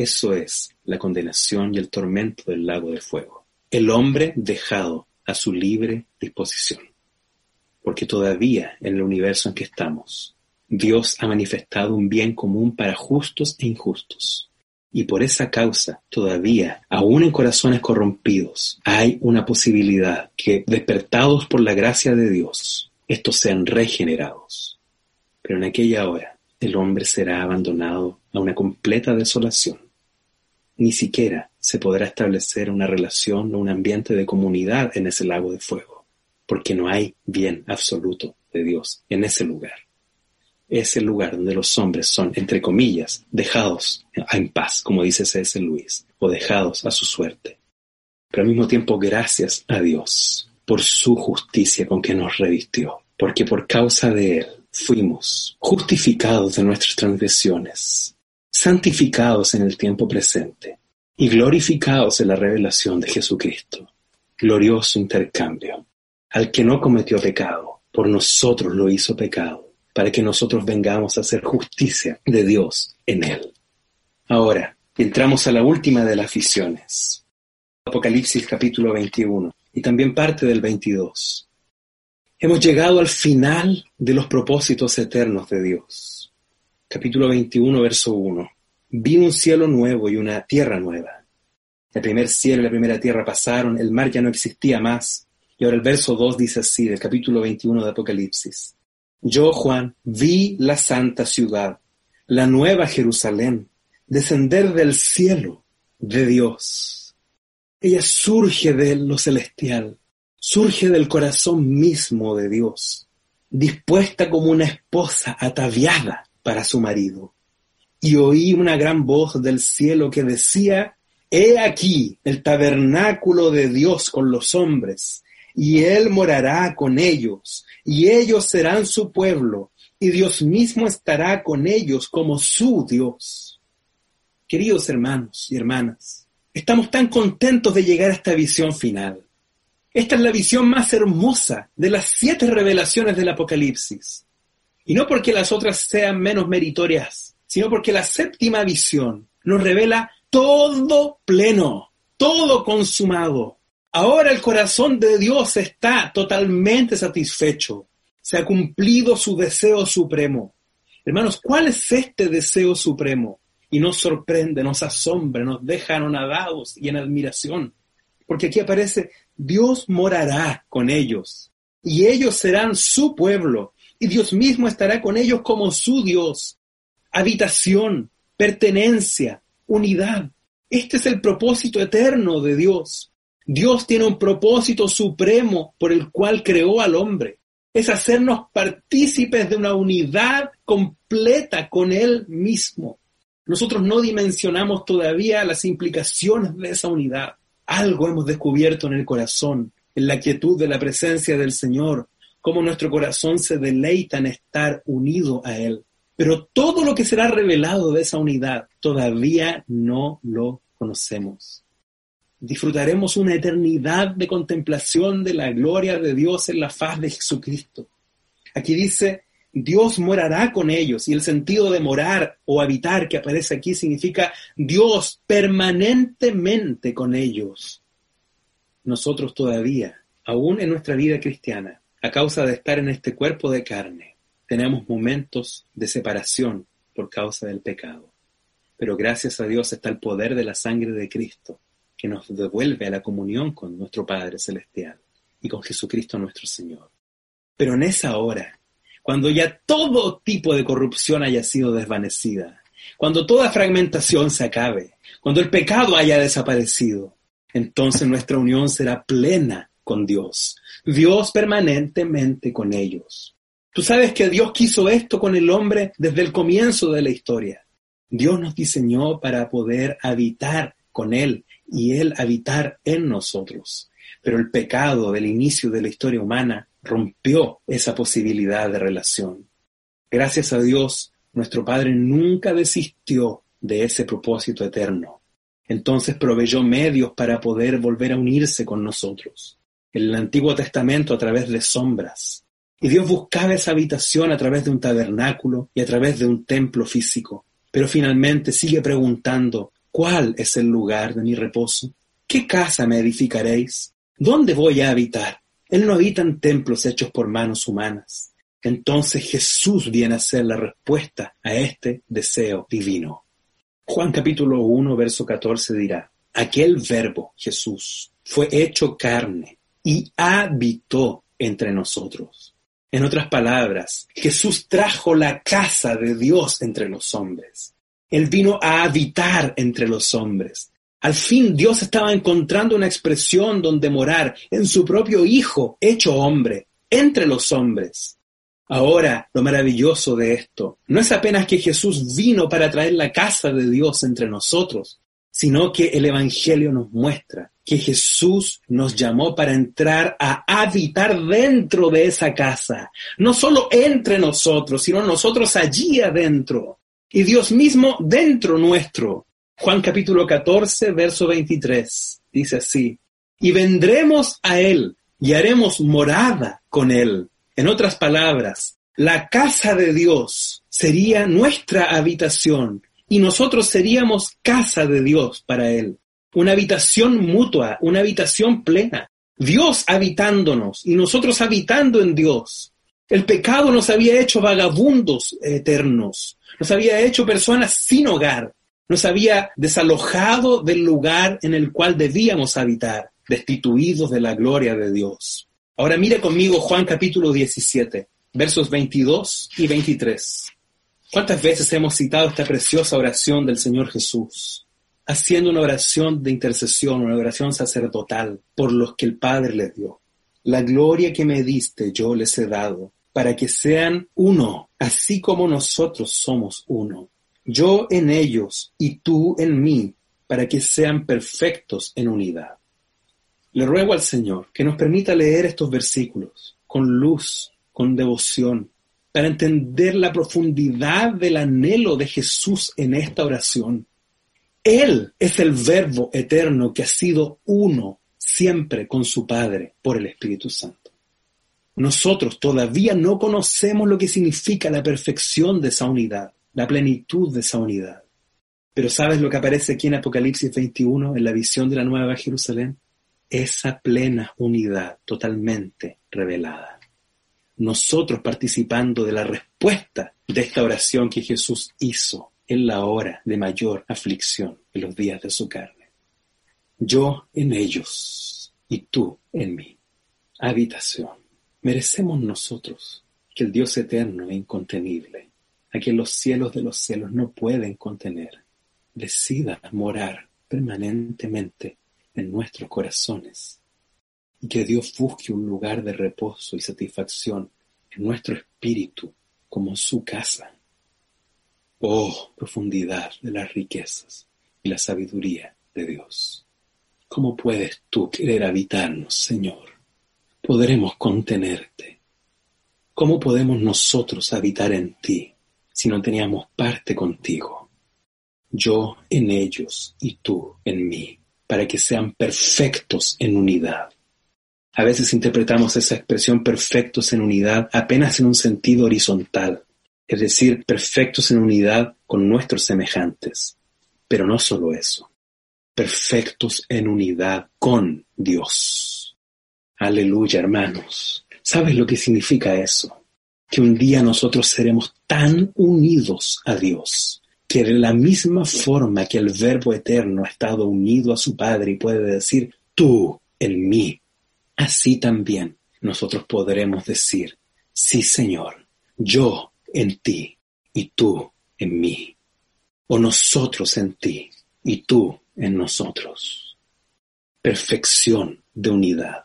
Eso es la condenación y el tormento del lago de fuego. El hombre dejado a su libre disposición porque todavía en el universo en que estamos Dios ha manifestado un bien común para justos e injustos. Y por esa causa, todavía, aún en corazones corrompidos, hay una posibilidad que, despertados por la gracia de Dios, estos sean regenerados. Pero en aquella hora, el hombre será abandonado a una completa desolación. Ni siquiera se podrá establecer una relación o un ambiente de comunidad en ese lago de fuego, porque no hay bien absoluto de Dios en ese lugar. Es el lugar donde los hombres son, entre comillas, dejados en paz, como dice C.S. Luis, o dejados a su suerte. Pero al mismo tiempo, gracias a Dios por su justicia con que nos revistió, porque por causa de Él fuimos justificados de nuestras transgresiones, santificados en el tiempo presente y glorificados en la revelación de Jesucristo. Glorioso intercambio. Al que no cometió pecado, por nosotros lo hizo pecado, para que nosotros vengamos a hacer justicia de Dios en él. Ahora, entramos a la última de las visiones. Apocalipsis capítulo 21 y también parte del 22. Hemos llegado al final de los propósitos eternos de Dios. Capítulo 21, verso 1. Vi un cielo nuevo y una tierra nueva. El primer cielo y la primera tierra pasaron, el mar ya no existía más. Y ahora el verso 2 dice así, del capítulo 21 de Apocalipsis. Yo, Juan, vi la santa ciudad, la nueva Jerusalén, descender del cielo de Dios. Ella surge de lo celestial, surge del corazón mismo de Dios, dispuesta como una esposa ataviada para su marido. Y oí una gran voz del cielo que decía, He aquí el tabernáculo de Dios con los hombres, y Él morará con ellos, y ellos serán su pueblo, y Dios mismo estará con ellos como su Dios. Queridos hermanos y hermanas, estamos tan contentos de llegar a esta visión final. Esta es la visión más hermosa de las siete revelaciones del Apocalipsis. Y no porque las otras sean menos meritorias, sino porque la séptima visión nos revela todo pleno, todo consumado. Ahora el corazón de Dios está totalmente satisfecho. Se ha cumplido su deseo supremo. Hermanos, ¿cuál es este deseo supremo? Y nos sorprende, nos asombra, nos deja anonadados y en admiración. Porque aquí aparece Dios morará con ellos y ellos serán su pueblo y Dios mismo estará con ellos como su Dios. Habitación, pertenencia, unidad. Este es el propósito eterno de Dios. Dios tiene un propósito supremo por el cual creó al hombre. Es hacernos partícipes de una unidad completa con Él mismo. Nosotros no dimensionamos todavía las implicaciones de esa unidad. Algo hemos descubierto en el corazón, en la quietud de la presencia del Señor, cómo nuestro corazón se deleita en estar unido a Él. Pero todo lo que será revelado de esa unidad todavía no lo conocemos. Disfrutaremos una eternidad de contemplación de la gloria de Dios en la faz de Jesucristo. Aquí dice, Dios morará con ellos y el sentido de morar o habitar que aparece aquí significa Dios permanentemente con ellos. Nosotros todavía, aún en nuestra vida cristiana, a causa de estar en este cuerpo de carne, tenemos momentos de separación por causa del pecado. Pero gracias a Dios está el poder de la sangre de Cristo que nos devuelve a la comunión con nuestro Padre Celestial y con Jesucristo nuestro Señor. Pero en esa hora, cuando ya todo tipo de corrupción haya sido desvanecida, cuando toda fragmentación se acabe, cuando el pecado haya desaparecido, entonces nuestra unión será plena con Dios, Dios permanentemente con ellos. Tú sabes que Dios quiso esto con el hombre desde el comienzo de la historia. Dios nos diseñó para poder habitar con Él y Él habitar en nosotros. Pero el pecado del inicio de la historia humana rompió esa posibilidad de relación. Gracias a Dios, nuestro Padre nunca desistió de ese propósito eterno. Entonces proveyó medios para poder volver a unirse con nosotros. El Antiguo Testamento a través de sombras. Y Dios buscaba esa habitación a través de un tabernáculo y a través de un templo físico. Pero finalmente sigue preguntando, ¿cuál es el lugar de mi reposo? ¿Qué casa me edificaréis? ¿Dónde voy a habitar? Él no habita en templos hechos por manos humanas. entonces Jesús viene a ser la respuesta a este deseo divino. Juan capítulo 1, verso 14 dirá, aquel verbo, Jesús, fue hecho carne y habitó entre nosotros. En otras palabras, Jesús trajo la casa de Dios entre los hombres. Él vino a habitar entre los hombres. Al fin Dios estaba encontrando una expresión donde morar en su propio Hijo, hecho hombre, entre los hombres. Ahora, lo maravilloso de esto no es apenas que Jesús vino para traer la casa de Dios entre nosotros, sino que el Evangelio nos muestra que Jesús nos llamó para entrar a habitar dentro de esa casa, no solo entre nosotros, sino nosotros allí adentro, y Dios mismo dentro nuestro. Juan capítulo 14, verso 23, dice así, y vendremos a Él y haremos morada con Él. En otras palabras, la casa de Dios sería nuestra habitación y nosotros seríamos casa de Dios para Él. Una habitación mutua, una habitación plena. Dios habitándonos y nosotros habitando en Dios. El pecado nos había hecho vagabundos eternos, nos había hecho personas sin hogar, nos había desalojado del lugar en el cual debíamos habitar, destituidos de la gloria de Dios. Ahora mire conmigo Juan capítulo 17, versos 22 y 23. ¿Cuántas veces hemos citado esta preciosa oración del Señor Jesús? Haciendo una oración de intercesión, una oración sacerdotal por los que el Padre les dio. La gloria que me diste yo les he dado, para que sean uno, así como nosotros somos uno yo en ellos y tú en mí, para que sean perfectos en unidad. Le ruego al Señor que nos permita leer estos versículos con luz, con devoción, para entender la profundidad del anhelo de Jesús en esta oración. Él es el verbo eterno que ha sido uno siempre con su Padre por el Espíritu Santo. Nosotros todavía no conocemos lo que significa la perfección de esa unidad la plenitud de esa unidad. Pero ¿sabes lo que aparece aquí en Apocalipsis 21, en la visión de la Nueva Jerusalén? Esa plena unidad totalmente revelada. Nosotros participando de la respuesta de esta oración que Jesús hizo en la hora de mayor aflicción en los días de su carne. Yo en ellos y tú en mí. Habitación. Merecemos nosotros que el Dios eterno e incontenible a que los cielos de los cielos no pueden contener, decida morar permanentemente en nuestros corazones y que Dios busque un lugar de reposo y satisfacción en nuestro espíritu como su casa. Oh, profundidad de las riquezas y la sabiduría de Dios. ¿Cómo puedes tú querer habitarnos, Señor? Podremos contenerte. ¿Cómo podemos nosotros habitar en ti? si no teníamos parte contigo. Yo en ellos y tú en mí, para que sean perfectos en unidad. A veces interpretamos esa expresión perfectos en unidad apenas en un sentido horizontal, es decir, perfectos en unidad con nuestros semejantes. Pero no solo eso, perfectos en unidad con Dios. Aleluya, hermanos. ¿Sabes lo que significa eso? que un día nosotros seremos tan unidos a Dios que de la misma forma que el Verbo eterno ha estado unido a su Padre y puede decir, tú en mí, así también nosotros podremos decir, sí Señor, yo en ti y tú en mí, o nosotros en ti y tú en nosotros. Perfección de unidad.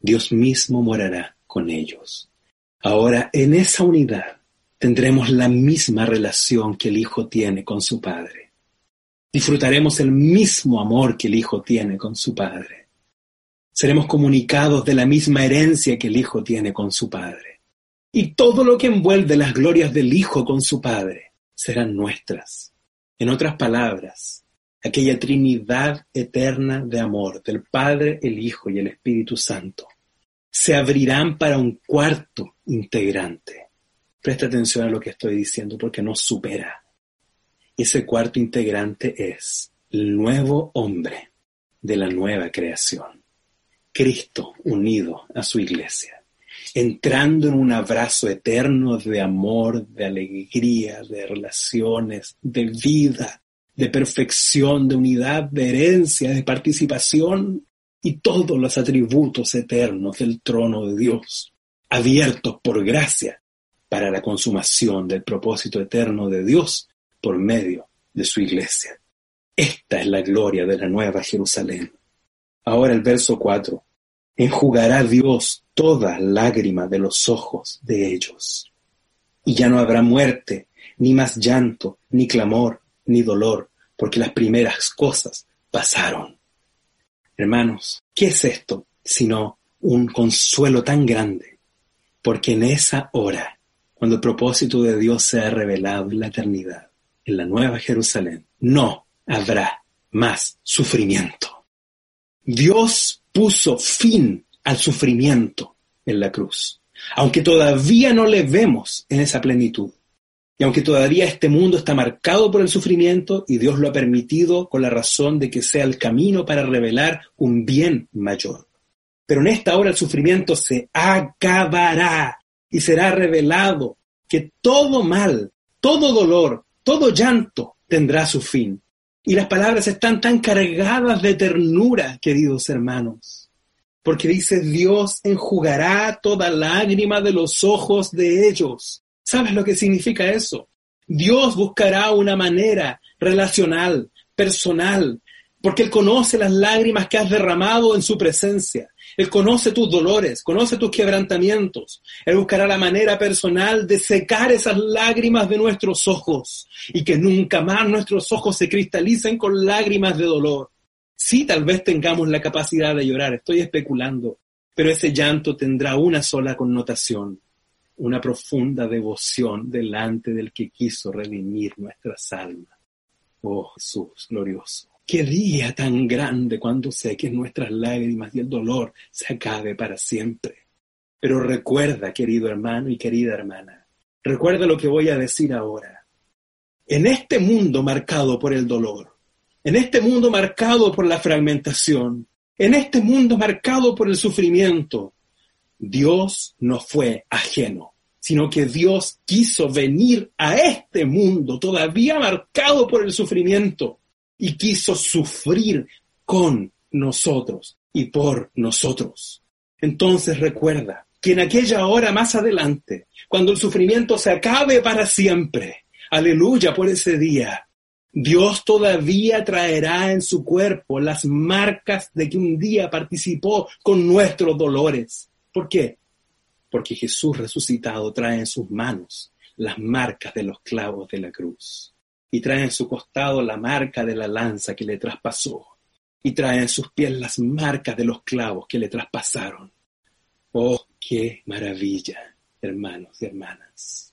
Dios mismo morará con ellos. Ahora, en esa unidad tendremos la misma relación que el Hijo tiene con su Padre. Disfrutaremos el mismo amor que el Hijo tiene con su Padre. Seremos comunicados de la misma herencia que el Hijo tiene con su Padre. Y todo lo que envuelve las glorias del Hijo con su Padre serán nuestras. En otras palabras, aquella Trinidad eterna de amor del Padre, el Hijo y el Espíritu Santo se abrirán para un cuarto integrante. Presta atención a lo que estoy diciendo porque nos supera. Ese cuarto integrante es el nuevo hombre de la nueva creación. Cristo unido a su iglesia. Entrando en un abrazo eterno de amor, de alegría, de relaciones, de vida, de perfección, de unidad, de herencia, de participación y todos los atributos eternos del trono de Dios, abiertos por gracia para la consumación del propósito eterno de Dios por medio de su iglesia. Esta es la gloria de la nueva Jerusalén. Ahora el verso 4. Enjugará Dios toda lágrima de los ojos de ellos. Y ya no habrá muerte, ni más llanto, ni clamor, ni dolor, porque las primeras cosas pasaron. Hermanos, ¿qué es esto sino un consuelo tan grande? Porque en esa hora, cuando el propósito de Dios sea revelado en la eternidad, en la nueva Jerusalén, no habrá más sufrimiento. Dios puso fin al sufrimiento en la cruz, aunque todavía no le vemos en esa plenitud. Y aunque todavía este mundo está marcado por el sufrimiento y Dios lo ha permitido con la razón de que sea el camino para revelar un bien mayor. Pero en esta hora el sufrimiento se acabará y será revelado que todo mal, todo dolor, todo llanto tendrá su fin. Y las palabras están tan cargadas de ternura, queridos hermanos. Porque dice, Dios enjugará toda lágrima de los ojos de ellos. ¿Sabes lo que significa eso? Dios buscará una manera relacional, personal, porque Él conoce las lágrimas que has derramado en su presencia. Él conoce tus dolores, conoce tus quebrantamientos. Él buscará la manera personal de secar esas lágrimas de nuestros ojos y que nunca más nuestros ojos se cristalicen con lágrimas de dolor. Sí, tal vez tengamos la capacidad de llorar, estoy especulando, pero ese llanto tendrá una sola connotación, una profunda devoción delante del que quiso redimir nuestras almas. Oh Jesús glorioso. Qué día tan grande cuando sé que nuestras lágrimas y el dolor se acabe para siempre. Pero recuerda, querido hermano y querida hermana, recuerda lo que voy a decir ahora. En este mundo marcado por el dolor, en este mundo marcado por la fragmentación, en este mundo marcado por el sufrimiento, Dios no fue ajeno, sino que Dios quiso venir a este mundo todavía marcado por el sufrimiento y quiso sufrir con nosotros y por nosotros. Entonces recuerda que en aquella hora más adelante, cuando el sufrimiento se acabe para siempre, aleluya por ese día, Dios todavía traerá en su cuerpo las marcas de que un día participó con nuestros dolores. ¿Por qué? Porque Jesús resucitado trae en sus manos las marcas de los clavos de la cruz. Y trae en su costado la marca de la lanza que le traspasó. Y trae en sus pies las marcas de los clavos que le traspasaron. Oh, qué maravilla, hermanos y hermanas.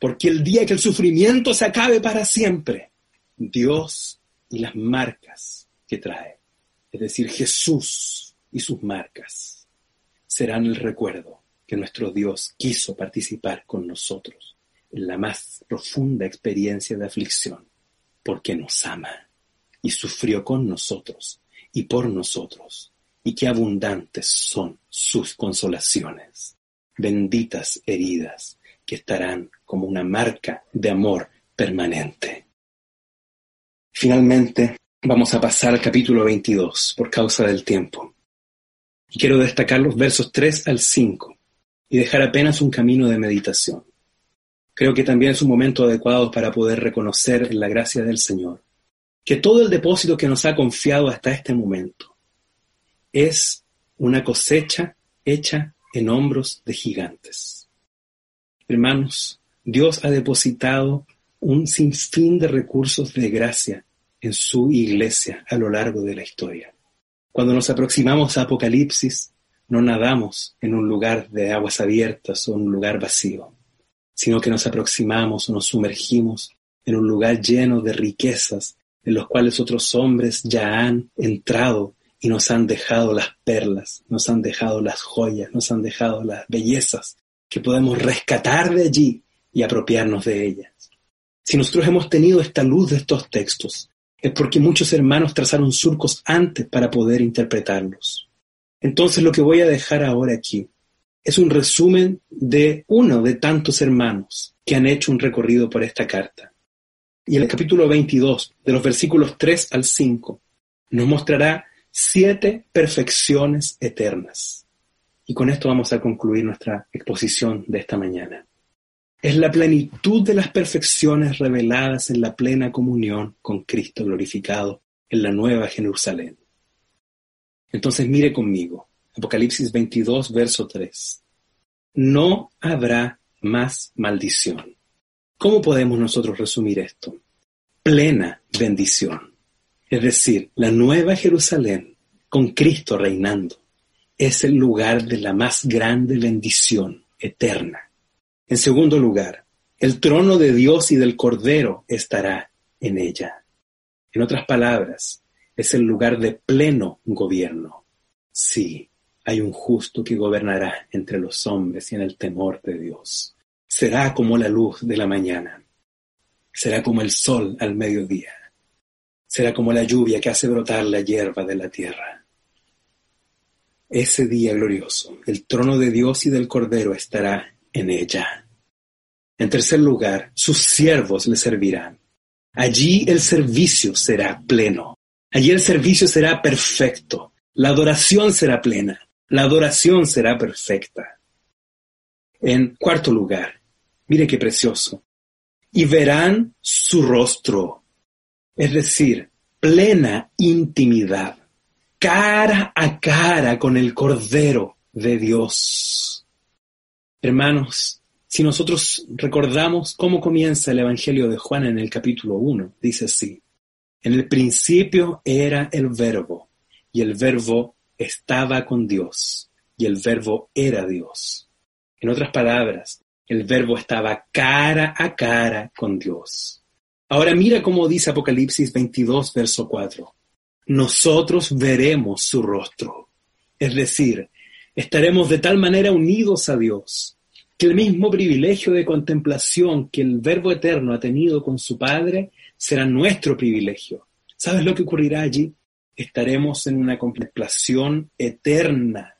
Porque el día que el sufrimiento se acabe para siempre, Dios y las marcas que trae, es decir, Jesús y sus marcas, serán el recuerdo que nuestro Dios quiso participar con nosotros en la más profunda experiencia de aflicción, porque nos ama y sufrió con nosotros y por nosotros, y qué abundantes son sus consolaciones, benditas heridas que estarán como una marca de amor permanente. Finalmente, vamos a pasar al capítulo 22 por causa del tiempo. Y quiero destacar los versos 3 al 5 y dejar apenas un camino de meditación. Creo que también es un momento adecuado para poder reconocer en la gracia del Señor que todo el depósito que nos ha confiado hasta este momento es una cosecha hecha en hombros de gigantes. Hermanos, Dios ha depositado un sinfín de recursos de gracia en su iglesia a lo largo de la historia. Cuando nos aproximamos a Apocalipsis, no nadamos en un lugar de aguas abiertas o un lugar vacío, sino que nos aproximamos o nos sumergimos en un lugar lleno de riquezas en los cuales otros hombres ya han entrado y nos han dejado las perlas, nos han dejado las joyas, nos han dejado las bellezas que podemos rescatar de allí y apropiarnos de ellas. Si nosotros hemos tenido esta luz de estos textos, es porque muchos hermanos trazaron surcos antes para poder interpretarlos. Entonces lo que voy a dejar ahora aquí es un resumen de uno de tantos hermanos que han hecho un recorrido por esta carta. Y el capítulo 22, de los versículos 3 al 5, nos mostrará siete perfecciones eternas. Y con esto vamos a concluir nuestra exposición de esta mañana. Es la plenitud de las perfecciones reveladas en la plena comunión con Cristo glorificado en la nueva Jerusalén. Entonces mire conmigo, Apocalipsis 22, verso 3. No habrá más maldición. ¿Cómo podemos nosotros resumir esto? Plena bendición. Es decir, la nueva Jerusalén, con Cristo reinando, es el lugar de la más grande bendición eterna. En segundo lugar, el trono de Dios y del Cordero estará en ella. En otras palabras, es el lugar de pleno gobierno. Sí, hay un justo que gobernará entre los hombres y en el temor de Dios. Será como la luz de la mañana. Será como el sol al mediodía. Será como la lluvia que hace brotar la hierba de la tierra. Ese día glorioso, el trono de Dios y del Cordero estará en ella. En tercer lugar, sus siervos le servirán. Allí el servicio será pleno. Allí el servicio será perfecto. La adoración será plena. La adoración será perfecta. En cuarto lugar, mire qué precioso. Y verán su rostro. Es decir, plena intimidad. Cara a cara con el Cordero de Dios. Hermanos, si nosotros recordamos cómo comienza el Evangelio de Juan en el capítulo 1, dice así, en el principio era el verbo, y el verbo estaba con Dios, y el verbo era Dios. En otras palabras, el verbo estaba cara a cara con Dios. Ahora mira cómo dice Apocalipsis 22, verso 4. Nosotros veremos su rostro. Es decir, estaremos de tal manera unidos a Dios que el mismo privilegio de contemplación que el Verbo Eterno ha tenido con su Padre será nuestro privilegio. ¿Sabes lo que ocurrirá allí? Estaremos en una contemplación eterna,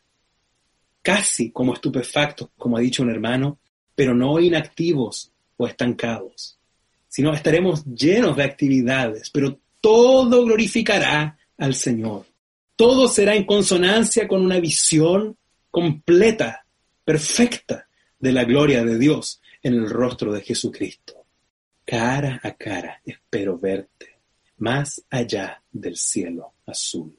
casi como estupefactos, como ha dicho un hermano, pero no inactivos o estancados, sino estaremos llenos de actividades, pero todo glorificará al Señor. Todo será en consonancia con una visión completa, perfecta de la gloria de Dios en el rostro de Jesucristo. Cara a cara espero verte, más allá del cielo azul.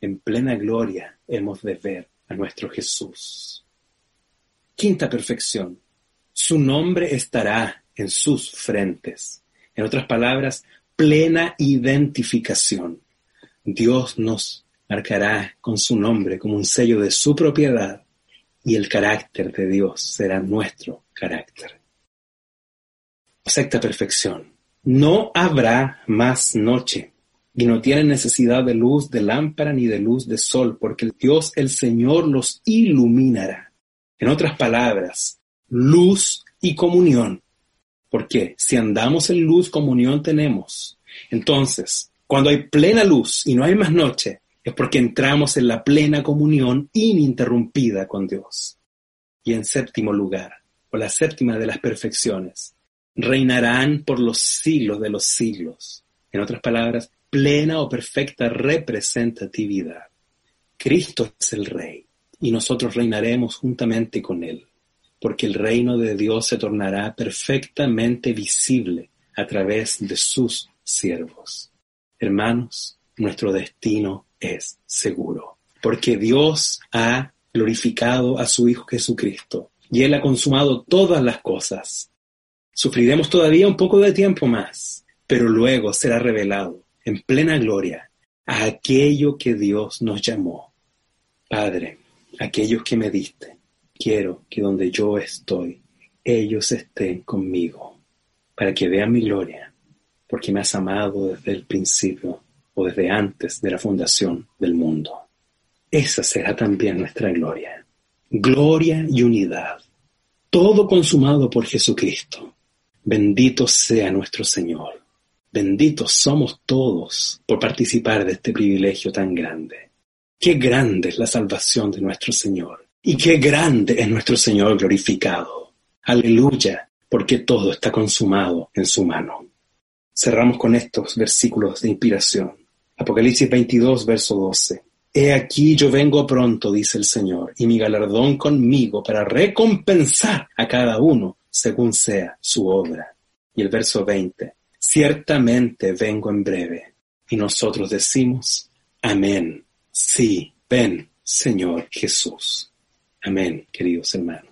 En plena gloria hemos de ver a nuestro Jesús. Quinta perfección. Su nombre estará en sus frentes. En otras palabras, plena identificación. Dios nos marcará con su nombre como un sello de su propiedad y el carácter de Dios será nuestro carácter. Sexta perfección. No habrá más noche y no tienen necesidad de luz de lámpara ni de luz de sol, porque Dios el Señor los iluminará. En otras palabras, luz y comunión. Porque si andamos en luz, comunión tenemos. Entonces, cuando hay plena luz y no hay más noche, es porque entramos en la plena comunión ininterrumpida con Dios. Y en séptimo lugar, o la séptima de las perfecciones, reinarán por los siglos de los siglos. En otras palabras, plena o perfecta representatividad. Cristo es el Rey y nosotros reinaremos juntamente con Él, porque el reino de Dios se tornará perfectamente visible a través de sus siervos. Hermanos, nuestro destino es seguro, porque Dios ha glorificado a su Hijo Jesucristo y Él ha consumado todas las cosas. Sufriremos todavía un poco de tiempo más, pero luego será revelado en plena gloria a aquello que Dios nos llamó. Padre, aquellos que me diste, quiero que donde yo estoy, ellos estén conmigo, para que vean mi gloria, porque me has amado desde el principio o desde antes de la fundación del mundo. Esa será también nuestra gloria. Gloria y unidad. Todo consumado por Jesucristo. Bendito sea nuestro Señor. Benditos somos todos por participar de este privilegio tan grande. Qué grande es la salvación de nuestro Señor. Y qué grande es nuestro Señor glorificado. Aleluya, porque todo está consumado en su mano. Cerramos con estos versículos de inspiración. Apocalipsis 22, verso 12. He aquí yo vengo pronto, dice el Señor, y mi galardón conmigo para recompensar a cada uno según sea su obra. Y el verso 20. Ciertamente vengo en breve. Y nosotros decimos, amén. Sí, ven, Señor Jesús. Amén, queridos hermanos.